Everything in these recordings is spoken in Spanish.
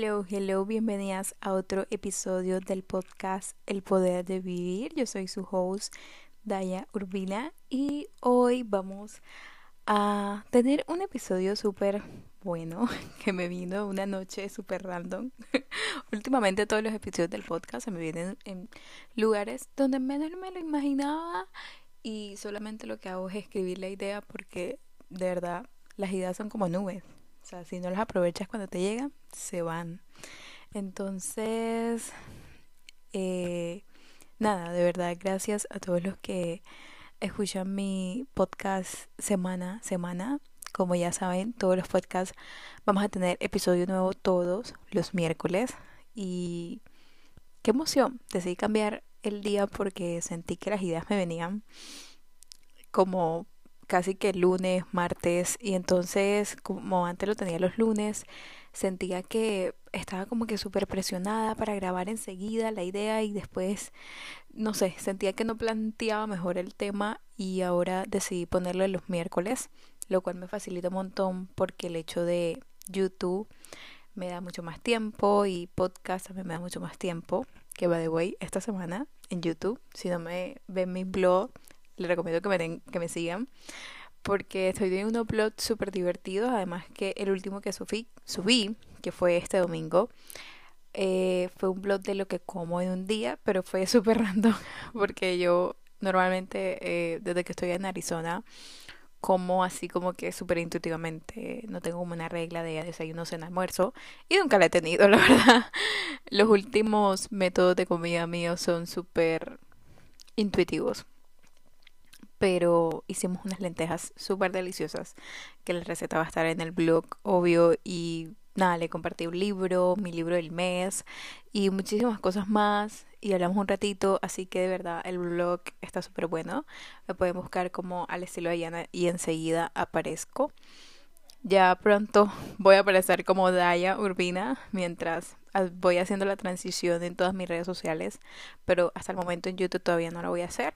Hello, hello, bienvenidas a otro episodio del podcast El Poder de Vivir. Yo soy su host, Daya Urbina, y hoy vamos a tener un episodio súper bueno que me vino una noche súper random. Últimamente todos los episodios del podcast se me vienen en lugares donde menos me lo imaginaba y solamente lo que hago es escribir la idea porque de verdad las ideas son como nubes. O sea, si no las aprovechas cuando te llegan, se van. Entonces, eh, nada, de verdad, gracias a todos los que escuchan mi podcast semana semana. Como ya saben, todos los podcasts vamos a tener episodio nuevo todos los miércoles. Y qué emoción, decidí cambiar el día porque sentí que las ideas me venían como casi que lunes, martes, y entonces como antes lo tenía los lunes, sentía que estaba como que súper presionada para grabar enseguida la idea y después, no sé, sentía que no planteaba mejor el tema y ahora decidí ponerlo en los miércoles, lo cual me facilita un montón porque el hecho de YouTube me da mucho más tiempo y podcast también me da mucho más tiempo, que va de way esta semana en YouTube, si no me ven mi blog les recomiendo que me, que me sigan porque estoy viendo unos blogs súper divertidos, además que el último que subí, subí que fue este domingo, eh, fue un blog de lo que como en un día, pero fue súper random porque yo normalmente eh, desde que estoy en Arizona como así como que súper intuitivamente, no tengo como una regla de desayuno, cena, almuerzo y nunca la he tenido, la verdad. Los últimos métodos de comida míos son súper intuitivos pero hicimos unas lentejas súper deliciosas que la receta va a estar en el blog, obvio, y nada, le compartí un libro, mi libro del mes y muchísimas cosas más y hablamos un ratito, así que de verdad el blog está súper bueno. Me pueden buscar como al estilo de Yana y enseguida aparezco. Ya pronto voy a aparecer como Daya Urbina mientras voy haciendo la transición en todas mis redes sociales, pero hasta el momento en YouTube todavía no lo voy a hacer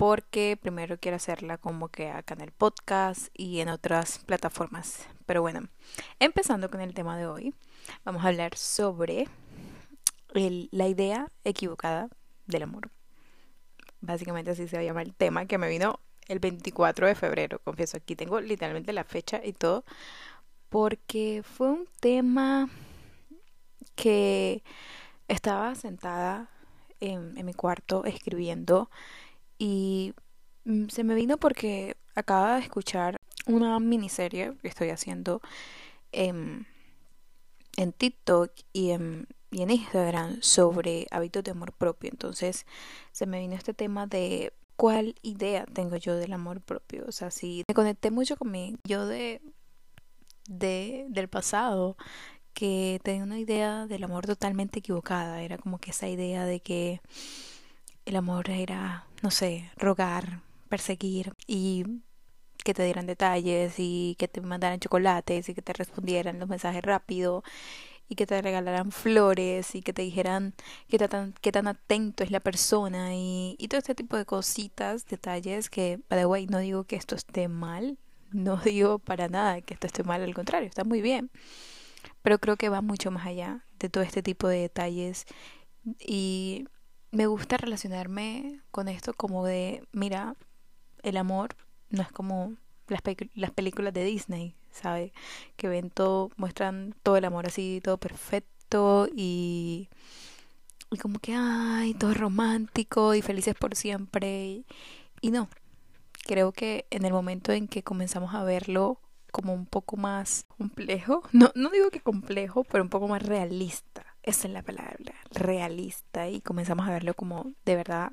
porque primero quiero hacerla como que acá en el podcast y en otras plataformas. Pero bueno, empezando con el tema de hoy, vamos a hablar sobre la idea equivocada del amor. Básicamente así se llama el tema que me vino el 24 de febrero, confieso, aquí tengo literalmente la fecha y todo, porque fue un tema que estaba sentada en, en mi cuarto escribiendo y mm, se me vino porque acaba de escuchar una miniserie que estoy haciendo en, en TikTok y en, y en Instagram sobre hábitos de amor propio. Entonces se me vino este tema de cuál idea tengo yo del amor propio. O sea, si me conecté mucho con mi yo de, de del pasado que tenía una idea del amor totalmente equivocada. Era como que esa idea de que el amor era, no sé, rogar, perseguir y que te dieran detalles y que te mandaran chocolates y que te respondieran los mensajes rápido y que te regalaran flores y que te dijeran qué tan, qué tan atento es la persona y, y todo este tipo de cositas, detalles que, by the way, no digo que esto esté mal, no digo para nada que esto esté mal, al contrario, está muy bien, pero creo que va mucho más allá de todo este tipo de detalles y me gusta relacionarme con esto como de, mira, el amor no es como las, las películas de Disney, ¿sabe? Que ven todo, muestran todo el amor así, todo perfecto y, y como que, ay, todo romántico y felices por siempre. Y, y no, creo que en el momento en que comenzamos a verlo como un poco más complejo, no, no digo que complejo, pero un poco más realista esa es la palabra, realista y comenzamos a verlo como de verdad,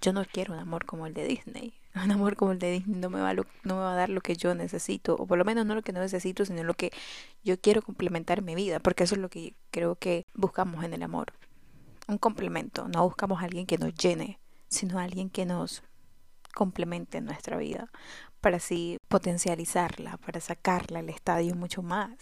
yo no quiero un amor como el de Disney. Un amor como el de Disney no me va no me va a dar lo que yo necesito, o por lo menos no lo que no necesito, sino lo que yo quiero complementar mi vida, porque eso es lo que creo que buscamos en el amor. Un complemento, no buscamos a alguien que nos llene, sino a alguien que nos complemente en nuestra vida, para así potencializarla, para sacarla al estadio mucho más.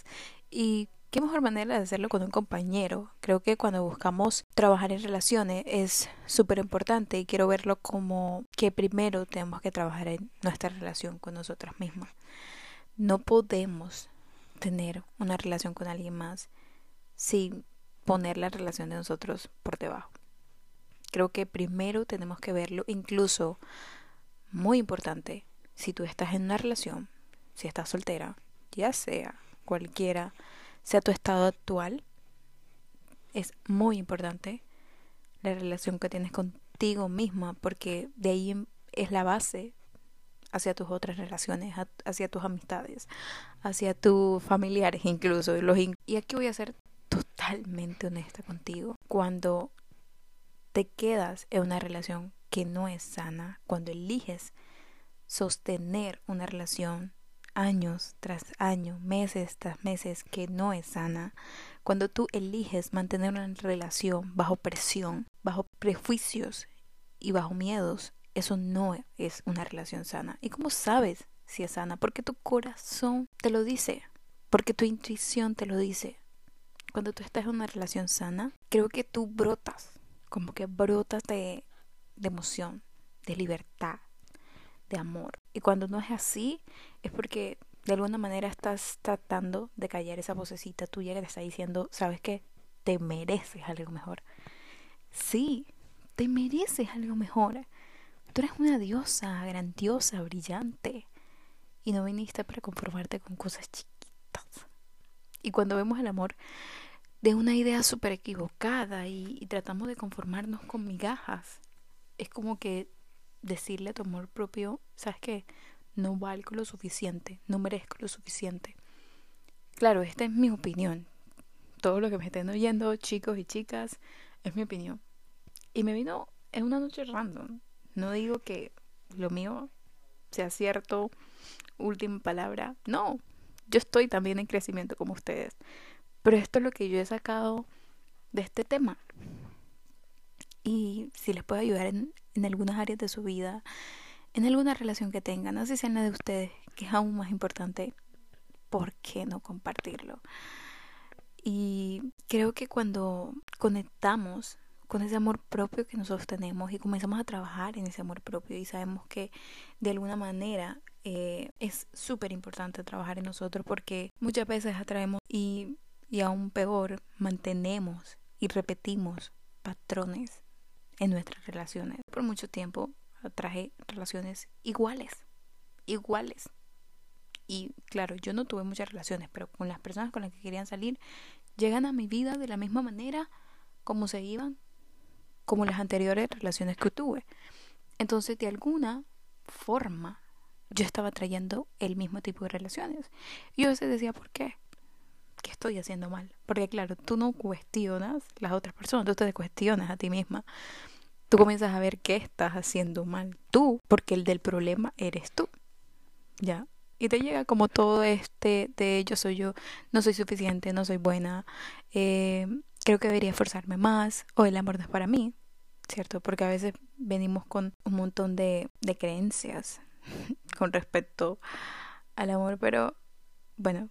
Y qué mejor manera de hacerlo con un compañero. Creo que cuando buscamos trabajar en relaciones es súper importante y quiero verlo como que primero tenemos que trabajar en nuestra relación con nosotras mismas. No podemos tener una relación con alguien más sin poner la relación de nosotros por debajo. Creo que primero tenemos que verlo, incluso muy importante, si tú estás en una relación, si estás soltera, ya sea cualquiera, sea tu estado actual, es muy importante la relación que tienes contigo misma, porque de ahí es la base hacia tus otras relaciones, hacia tus amistades, hacia tus familiares incluso. y aquí voy a ser totalmente honesta contigo. Cuando te quedas en una relación que no es sana, cuando eliges sostener una relación años tras años, meses tras meses que no es sana, cuando tú eliges mantener una relación bajo presión, bajo prejuicios y bajo miedos, eso no es una relación sana. ¿Y cómo sabes si es sana? Porque tu corazón te lo dice, porque tu intuición te lo dice. Cuando tú estás en una relación sana, creo que tú brotas, como que brotas de, de emoción, de libertad, amor. Y cuando no es así, es porque de alguna manera estás tratando de callar esa vocecita tuya que te está diciendo, ¿sabes qué? Te mereces algo mejor. Sí, te mereces algo mejor. Tú eres una diosa grandiosa, brillante. Y no viniste para conformarte con cosas chiquitas. Y cuando vemos el amor de una idea súper equivocada y, tratamos de conformarnos con migajas, es como que decirle a tu amor propio, ¿sabes qué? No valgo lo suficiente, no merezco lo suficiente. Claro, esta es mi opinión. Todo lo que me estén oyendo, chicos y chicas, es mi opinión. Y me vino en una noche random. No digo que lo mío sea cierto, última palabra. No, yo estoy también en crecimiento como ustedes. Pero esto es lo que yo he sacado de este tema. Y si les puedo ayudar en, en algunas áreas de su vida, en alguna relación que tengan, no sé si en la de ustedes, que es aún más importante, ¿por qué no compartirlo? Y creo que cuando conectamos con ese amor propio que nosotros tenemos y comenzamos a trabajar en ese amor propio y sabemos que de alguna manera eh, es súper importante trabajar en nosotros porque muchas veces atraemos y, y aún peor mantenemos y repetimos patrones en nuestras relaciones. Por mucho tiempo atraje relaciones iguales, iguales. Y claro, yo no tuve muchas relaciones, pero con las personas con las que querían salir, llegan a mi vida de la misma manera como se iban como las anteriores relaciones que tuve. Entonces, de alguna forma, yo estaba trayendo el mismo tipo de relaciones. Y yo veces decía, ¿por qué? ¿Qué estoy haciendo mal? Porque claro, tú no cuestionas las otras personas, tú te cuestionas a ti misma. Tú comienzas a ver qué estás haciendo mal tú, porque el del problema eres tú. ¿Ya? Y te llega como todo este de yo soy yo, no soy suficiente, no soy buena, eh, creo que debería esforzarme más o el amor no es para mí, ¿cierto? Porque a veces venimos con un montón de, de creencias con respecto al amor, pero bueno,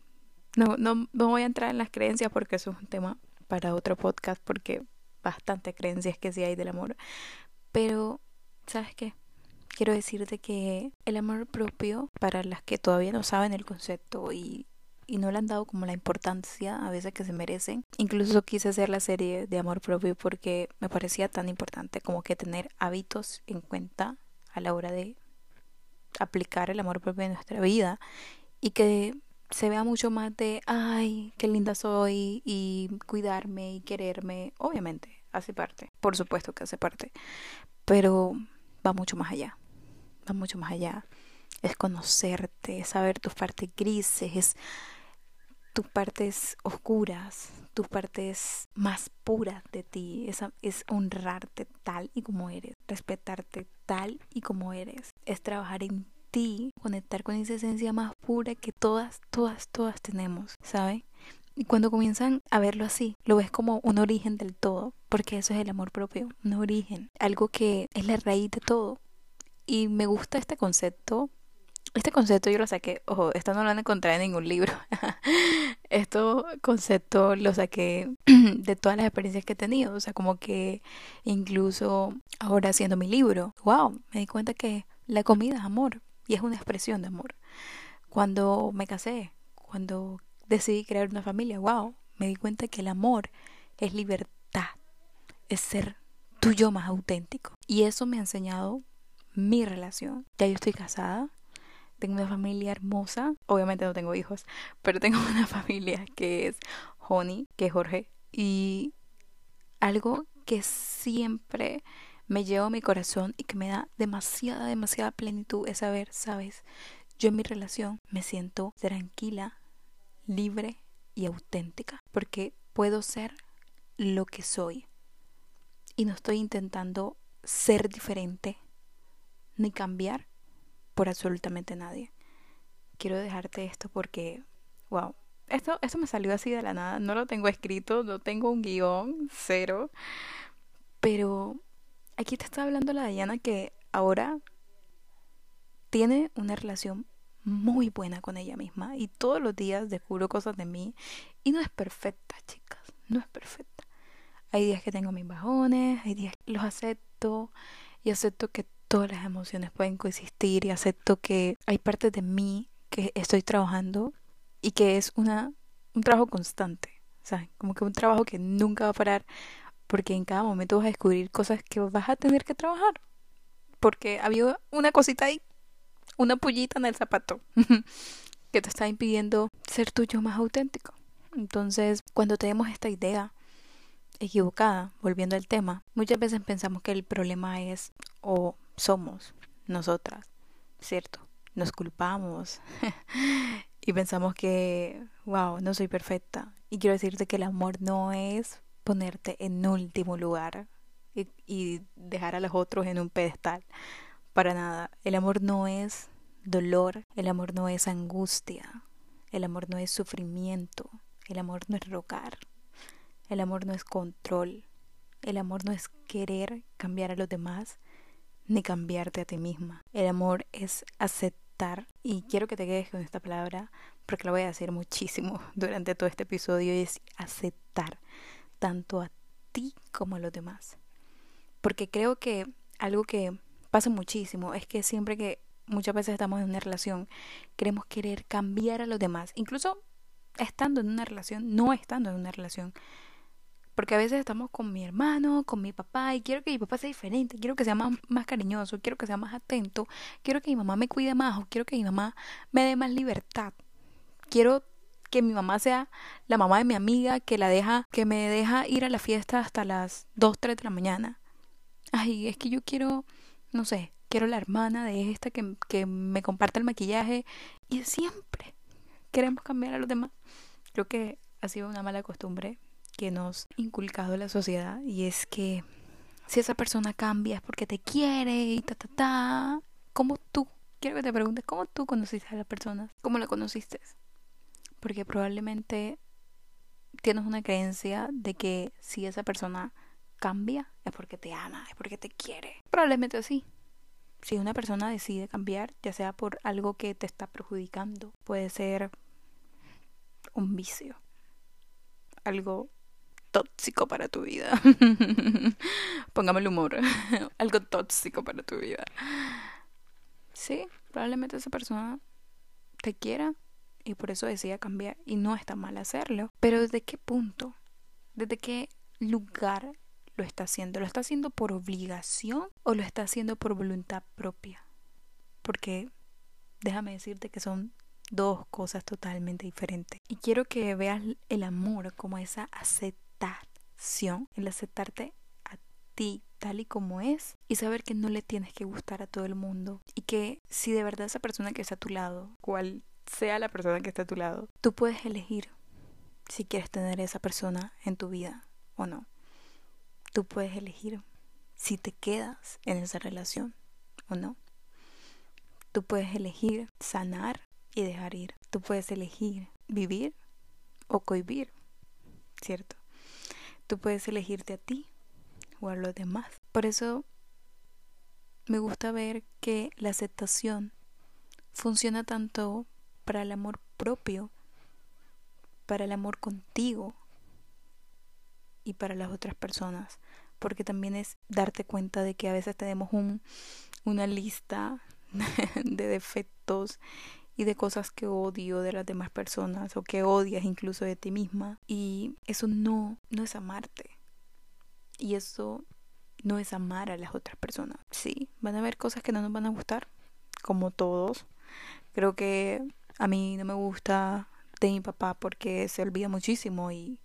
no, no, no voy a entrar en las creencias porque eso es un tema para otro podcast porque bastante creencias que sí hay del amor. Pero, ¿sabes qué? Quiero decirte que el amor propio, para las que todavía no saben el concepto y y no le han dado como la importancia a veces que se merecen. Incluso quise hacer la serie de amor propio porque me parecía tan importante como que tener hábitos en cuenta a la hora de aplicar el amor propio en nuestra vida y que se vea mucho más de, ay, qué linda soy y cuidarme y quererme. Obviamente, hace parte, por supuesto que hace parte, pero va mucho más allá, va mucho más allá. Es conocerte, es saber tus partes grises, es tus partes oscuras, tus partes más puras de ti, es, es honrarte tal y como eres, respetarte tal y como eres, es trabajar en conectar con esa esencia más pura que todas, todas, todas tenemos, ¿sabes? Y cuando comienzan a verlo así, lo ves como un origen del todo, porque eso es el amor propio, un origen, algo que es la raíz de todo. Y me gusta este concepto este concepto yo lo saqué, ojo, esto no lo han encontrado en ningún libro. este concepto lo saqué de todas las experiencias que he tenido. O sea, como que incluso ahora haciendo mi libro, wow, me di cuenta que la comida es amor y es una expresión de amor. Cuando me casé, cuando decidí crear una familia, wow, Me di cuenta que el amor es libertad, es ser tuyo más auténtico. Y eso me ha enseñado mi relación. Ya yo estoy casada, tengo una familia hermosa. Obviamente no tengo hijos, pero tengo una familia que es Honey, que es Jorge. Y algo que siempre me lleva a mi corazón y que me da demasiada, demasiada plenitud es saber, sabes, yo en mi relación me siento tranquila, libre y auténtica, porque puedo ser lo que soy. Y no estoy intentando ser diferente ni cambiar por absolutamente nadie. Quiero dejarte esto porque, wow, esto, esto me salió así de la nada. No lo tengo escrito, no tengo un guion, cero. Pero aquí te está hablando la Diana que ahora tiene una relación muy buena con ella misma y todos los días descubro cosas de mí y no es perfecta, chicas, no es perfecta. Hay días que tengo mis bajones, hay días que los acepto y acepto que todas las emociones pueden coexistir y acepto que hay partes de mí que estoy trabajando y que es una un trabajo constante, o sea, como que un trabajo que nunca va a parar porque en cada momento vas a descubrir cosas que vas a tener que trabajar. Porque había una cosita ahí, una pullita en el zapato que te está impidiendo ser tuyo más auténtico. Entonces, cuando tenemos esta idea equivocada, volviendo al tema, muchas veces pensamos que el problema es o somos nosotras, ¿cierto? Nos culpamos y pensamos que, wow, no soy perfecta. Y quiero decirte que el amor no es ponerte en último lugar y, dejar a los otros en un pedestal. Para nada. El amor no es dolor, el amor no es angustia, el amor no es sufrimiento, el amor no es rogar, el amor no es control, el amor no es querer cambiar a los demás, ni cambiarte a ti misma. El amor es aceptar, y quiero que te quedes con esta palabra porque la voy a decir muchísimo durante todo este episodio, y es aceptar tanto a ti como a los demás. Porque creo que algo que pasa muchísimo es que siempre que muchas veces estamos en una relación, queremos querer cambiar a los demás, incluso estando en una relación, no estando en una relación. Porque a veces estamos con mi hermano, con mi papá, y quiero que mi papá sea diferente, quiero que sea más, más cariñoso, quiero que sea más atento, quiero que mi mamá me cuide más, o quiero que mi mamá me dé más libertad. Quiero que mi mamá sea la mamá de mi amiga, que la deja, que me deja ir a la fiesta hasta las 2, 3 de la mañana. Ay, es que yo quiero, no sé, quiero la hermana de esta que, que me comparte el maquillaje. Y siempre queremos cambiar a los demás. Creo que ha sido una mala costumbre que nos ha inculcado la sociedad y es que si esa persona cambia es porque te quiere y ta ta ta. ¿Cómo tú? Quiero que te preguntes, ¿cómo tú conociste a la persona? ¿Cómo la conociste? Porque probablemente tienes una creencia de que si esa persona cambia es porque te ama, es porque te quiere. Probablemente sí. Si una persona decide cambiar, ya sea por algo que te está perjudicando, puede ser un vicio, algo tóxico para tu vida. Póngame el humor. Algo tóxico para tu vida. Sí, probablemente esa persona te quiera y por eso decida cambiar y no está mal hacerlo. Pero ¿desde qué punto? ¿Desde qué lugar lo está haciendo? ¿Lo está haciendo por obligación o lo está haciendo por voluntad propia? Porque déjame decirte que son dos cosas totalmente diferentes. Y quiero que veas el amor como esa aceptación el aceptarte a ti tal y como es y saber que no le tienes que gustar a todo el mundo y que si de verdad esa persona que está a tu lado, cual sea la persona que está a tu lado, tú puedes elegir si quieres tener esa persona en tu vida o no. Tú puedes elegir si te quedas en esa relación o no. Tú puedes elegir sanar y dejar ir. Tú puedes elegir vivir o cohibir, ¿cierto? Tú puedes elegirte a ti o a los demás. Por eso me gusta ver que la aceptación funciona tanto para el amor propio, para el amor contigo y para las otras personas, porque también es darte cuenta de que a veces tenemos un, una lista de defectos y de cosas que odio de las demás personas o que odias incluso de ti misma. Y eso no, no es amarte. Y eso no es amar a las otras personas. Sí, van a haber cosas que no nos van a gustar, como todos. Creo que a mí no me gusta de mi papá porque se olvida muchísimo y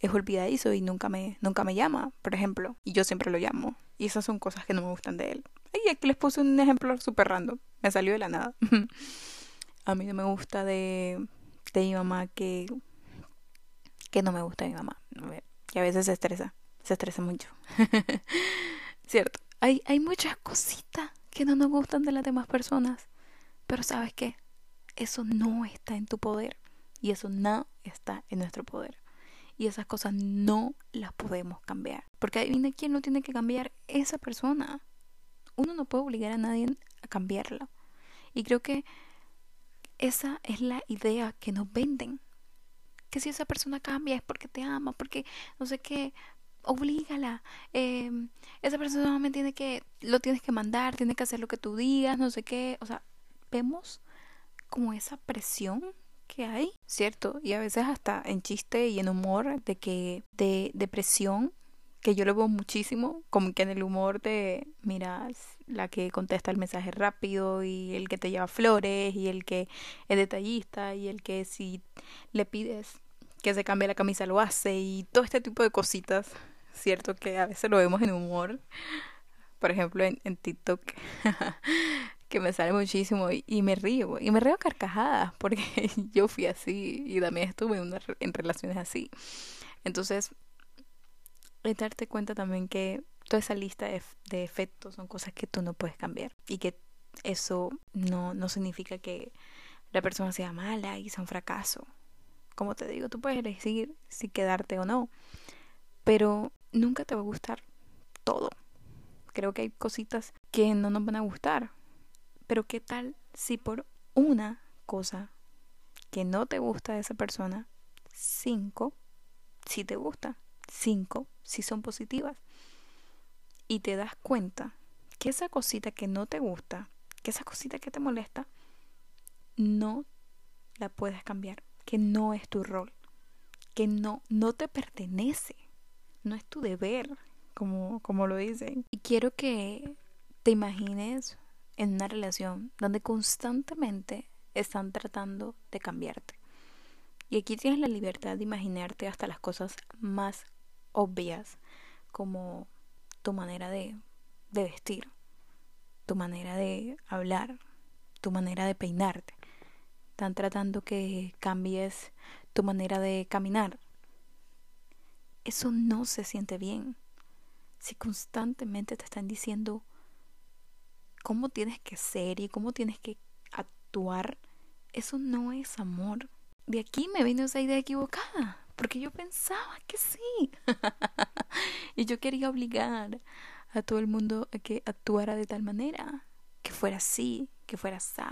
es olvidadizo y nunca me, nunca me llama, por ejemplo. Y yo siempre lo llamo. Y esas son cosas que no me gustan de él. Y aquí les puse un ejemplo súper random. Me salió de la nada. a mí no me gusta de, de mi mamá que, que no me gusta de mi mamá. Que a veces se estresa. Se estresa mucho. Cierto. Hay, hay muchas cositas que no nos gustan de las demás personas. Pero ¿sabes qué? Eso no está en tu poder. Y eso no está en nuestro poder. Y esas cosas no las podemos cambiar. Porque adivina quién lo tiene que cambiar. Esa persona. Uno no puede obligar a nadie a cambiarla. Y creo que esa es la idea que nos venden. Que si esa persona cambia es porque te ama, porque no sé qué, oblígala. Eh, esa persona me tiene que, lo tienes que mandar, tiene que hacer lo que tú digas, no sé qué. O sea, vemos como esa presión que hay, ¿cierto? Y a veces hasta en chiste y en humor de que de, de presión que yo lo veo muchísimo, como que en el humor de, mira, la que contesta el mensaje rápido y el que te lleva flores y el que es detallista y el que si le pides que se cambie la camisa lo hace y todo este tipo de cositas, cierto que a veces lo vemos en humor, por ejemplo en, en TikTok, que me sale muchísimo y, me río, y me río carcajadas porque yo fui así y también estuve en, en relaciones así. Entonces, es darte cuenta también que toda esa lista de, de, efectos son cosas que tú no puedes cambiar y que eso no, no significa que la persona sea mala y sea un fracaso. Como te digo, tú puedes elegir si quedarte o no, pero nunca te va a gustar todo. Creo que hay cositas que no nos van a gustar, pero ¿qué tal si por una cosa que no te gusta de esa persona, cinco, si te gusta? cinco si son positivas. Y te das cuenta que esa cosita que no te gusta, que esa cosita que te molesta, no la puedes cambiar, que no es tu rol, que no, no te pertenece, no es tu deber, como, como lo dicen. Y quiero que te imagines en una relación donde constantemente están tratando de cambiarte. Y aquí tienes la libertad de imaginarte hasta las cosas más obvias como tu manera de, de vestir, tu manera de hablar, tu manera de peinarte. Están tratando que cambies tu manera de caminar. Eso no se siente bien. Si constantemente te están diciendo cómo tienes que ser y cómo tienes que actuar, eso no es amor. De aquí me vino esa idea equivocada porque yo pensaba que sí. y yo quería obligar a todo el mundo a que actuara de tal manera, que fuera así, que fuera así.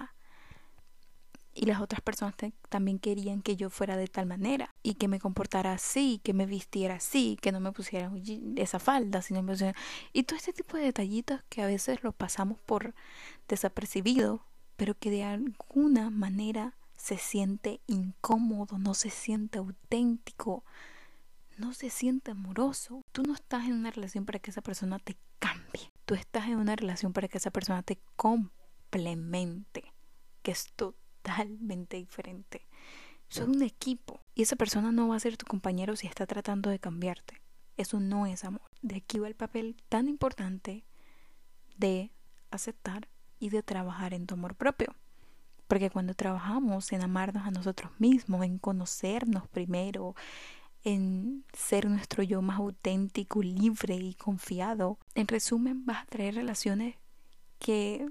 Y las otras personas también querían que yo fuera de tal manera y que me comportara así, que me vistiera así, que no me pusiera esa falda, sino me pusiera... Y todo este tipo de detallitos que a veces los pasamos por desapercibido, pero que de alguna manera se siente incómodo, no se siente auténtico, no se siente amoroso. Tú no estás en una relación para que esa persona te cambie. Tú estás en una relación para que esa persona te complemente, que es totalmente diferente. Son un equipo y esa persona no va a ser tu compañero si está tratando de cambiarte. Eso no es amor. De aquí va el papel tan importante de aceptar y de trabajar en tu amor propio. Porque cuando trabajamos en amarnos a nosotros mismos, en conocernos primero, en ser nuestro yo más auténtico, libre y confiado, en resumen vas a traer relaciones que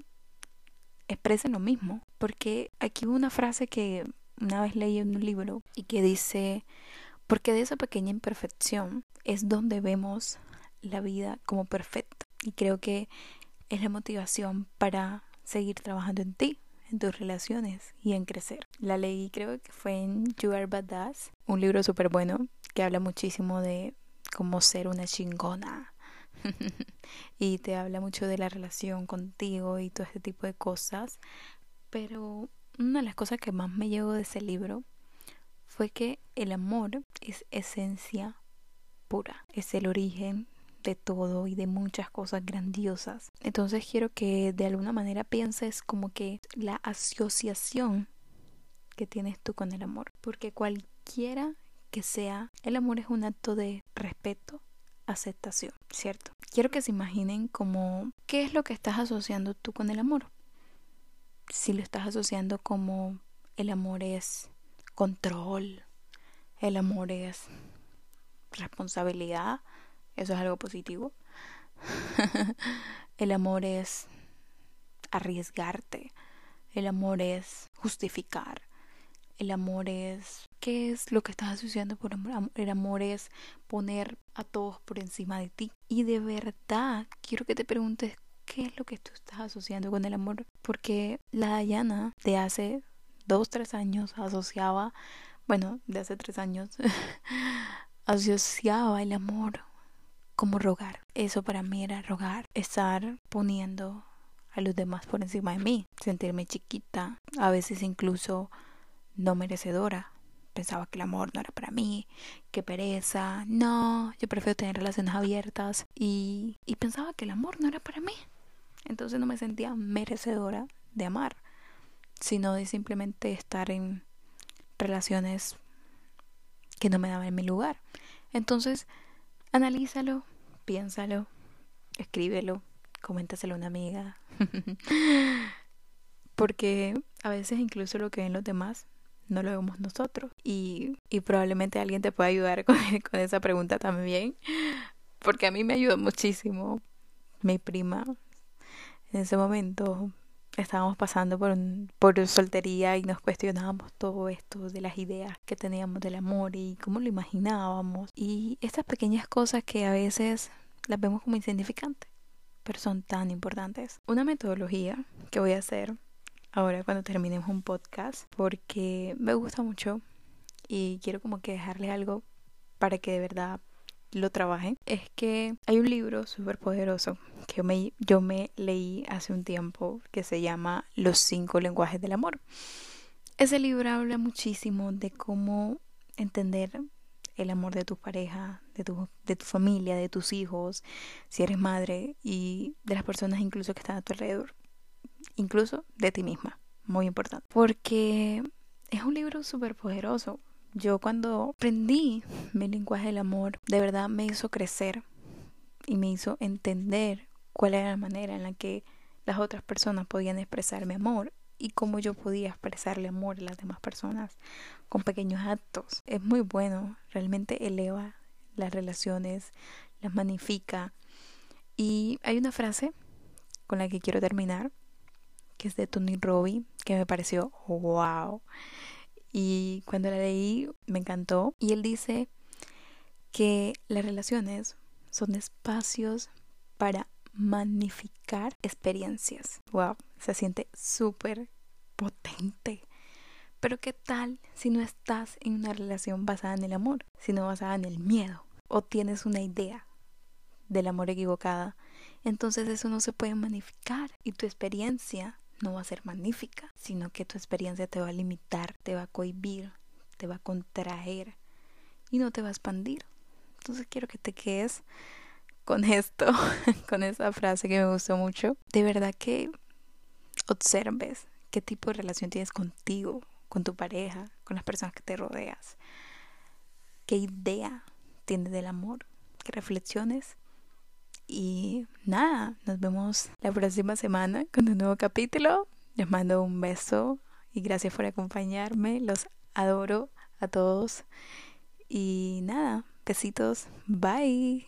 expresen lo mismo. Porque aquí hubo una frase que una vez leí en un libro y que dice, porque de esa pequeña imperfección es donde vemos la vida como perfecta. Y creo que es la motivación para seguir trabajando en ti, en tus relaciones y en crecer. La leí creo que fue en You Are Badass, un libro súper bueno que habla muchísimo de cómo ser una chingona. y te habla mucho de la relación contigo y todo este tipo de cosas. Pero una de las cosas que más me llegó de ese libro fue que el amor es esencia pura, es el origen de todo y de muchas cosas grandiosas. Entonces quiero que de alguna manera pienses como que la asociación que tienes tú con el amor, porque cualquiera que sea, el amor es un acto de respeto, aceptación, ¿cierto? Quiero que se imaginen como qué es lo que estás asociando tú con el amor. Si lo estás asociando como el amor es control, el amor es responsabilidad, eso es algo positivo. el amor es arriesgarte, el amor es justificar, el amor es qué es lo que estás asociando por amor. El amor es poner a todos por encima de ti. Y de verdad, quiero que te preguntes qué es lo que tú estás asociando con el amor. Porque la Dayana de hace dos, tres años asociaba, bueno, de hace tres años, asociaba el amor como rogar. Eso para mí era rogar, estar poniendo a los demás por encima de mí, sentirme chiquita, a veces incluso no merecedora. Pensaba que el amor no era para mí, que pereza, no, yo prefiero tener relaciones abiertas y, y pensaba que el amor no era para mí. Entonces no me sentía merecedora de amar, sino de simplemente estar en relaciones que no me daban mi lugar. Entonces, analízalo, piénsalo, escríbelo, coméntaselo a una amiga. Porque a veces incluso lo que ven los demás no lo vemos nosotros. Y, y probablemente alguien te pueda ayudar con, con esa pregunta también, porque a mí me ayudó muchísimo. Mi prima, en ese momento estábamos pasando por, un, por soltería y nos cuestionábamos todo esto de las ideas que teníamos del amor y cómo lo imaginábamos. Y estas pequeñas cosas que a veces las vemos como insignificantes, pero son tan importantes. Una metodología que voy a hacer ahora cuando terminemos un podcast porque me gusta mucho y quiero como que dejarles algo para que de verdad lo trabajen es que hay un libro súper poderoso que yo me, yo me leí hace un tiempo que se llama Los cinco lenguajes del amor. Ese libro habla muchísimo de cómo entender el amor de tu pareja, de de tu familia, de tus hijos, si eres madre y de las personas incluso que están a tu alrededor incluso de ti misma. Muy importante. Porque es un libro súper poderoso. Yo cuando aprendí mi lenguaje del amor, de verdad me hizo crecer y me hizo entender cuál era la manera en la que las otras personas podían expresar mi amor y cómo yo podía expresarle amor a las demás personas con pequeños actos. Es muy bueno, realmente eleva las relaciones, las magnifica. Y hay una frase con la que quiero terminar que es de Tony Robbins, que me pareció wow. Y cuando la leí me encantó. Y él dice que las relaciones son espacios para magnificar experiencias. Wow, se siente súper potente. Pero ¿qué tal si no estás en una relación basada en el amor, sino basada en el miedo? O tienes una idea del amor equivocada. Entonces eso no se puede magnificar y tu experiencia no va a ser magnífica, sino que tu experiencia te va a limitar, te va a cohibir, te va a contraer y no te va a expandir. Entonces quiero que te quedes con esto, con esa frase que me gustó mucho. De verdad que observes qué tipo de relación tienes contigo, con tu pareja, con las personas que te rodeas. ¿Qué idea tienes del amor? ¿Qué reflexiones y nada, nos vemos la próxima semana con un nuevo capítulo. Les mando un beso y gracias por acompañarme. Los adoro a todos. Y nada, besitos. Bye.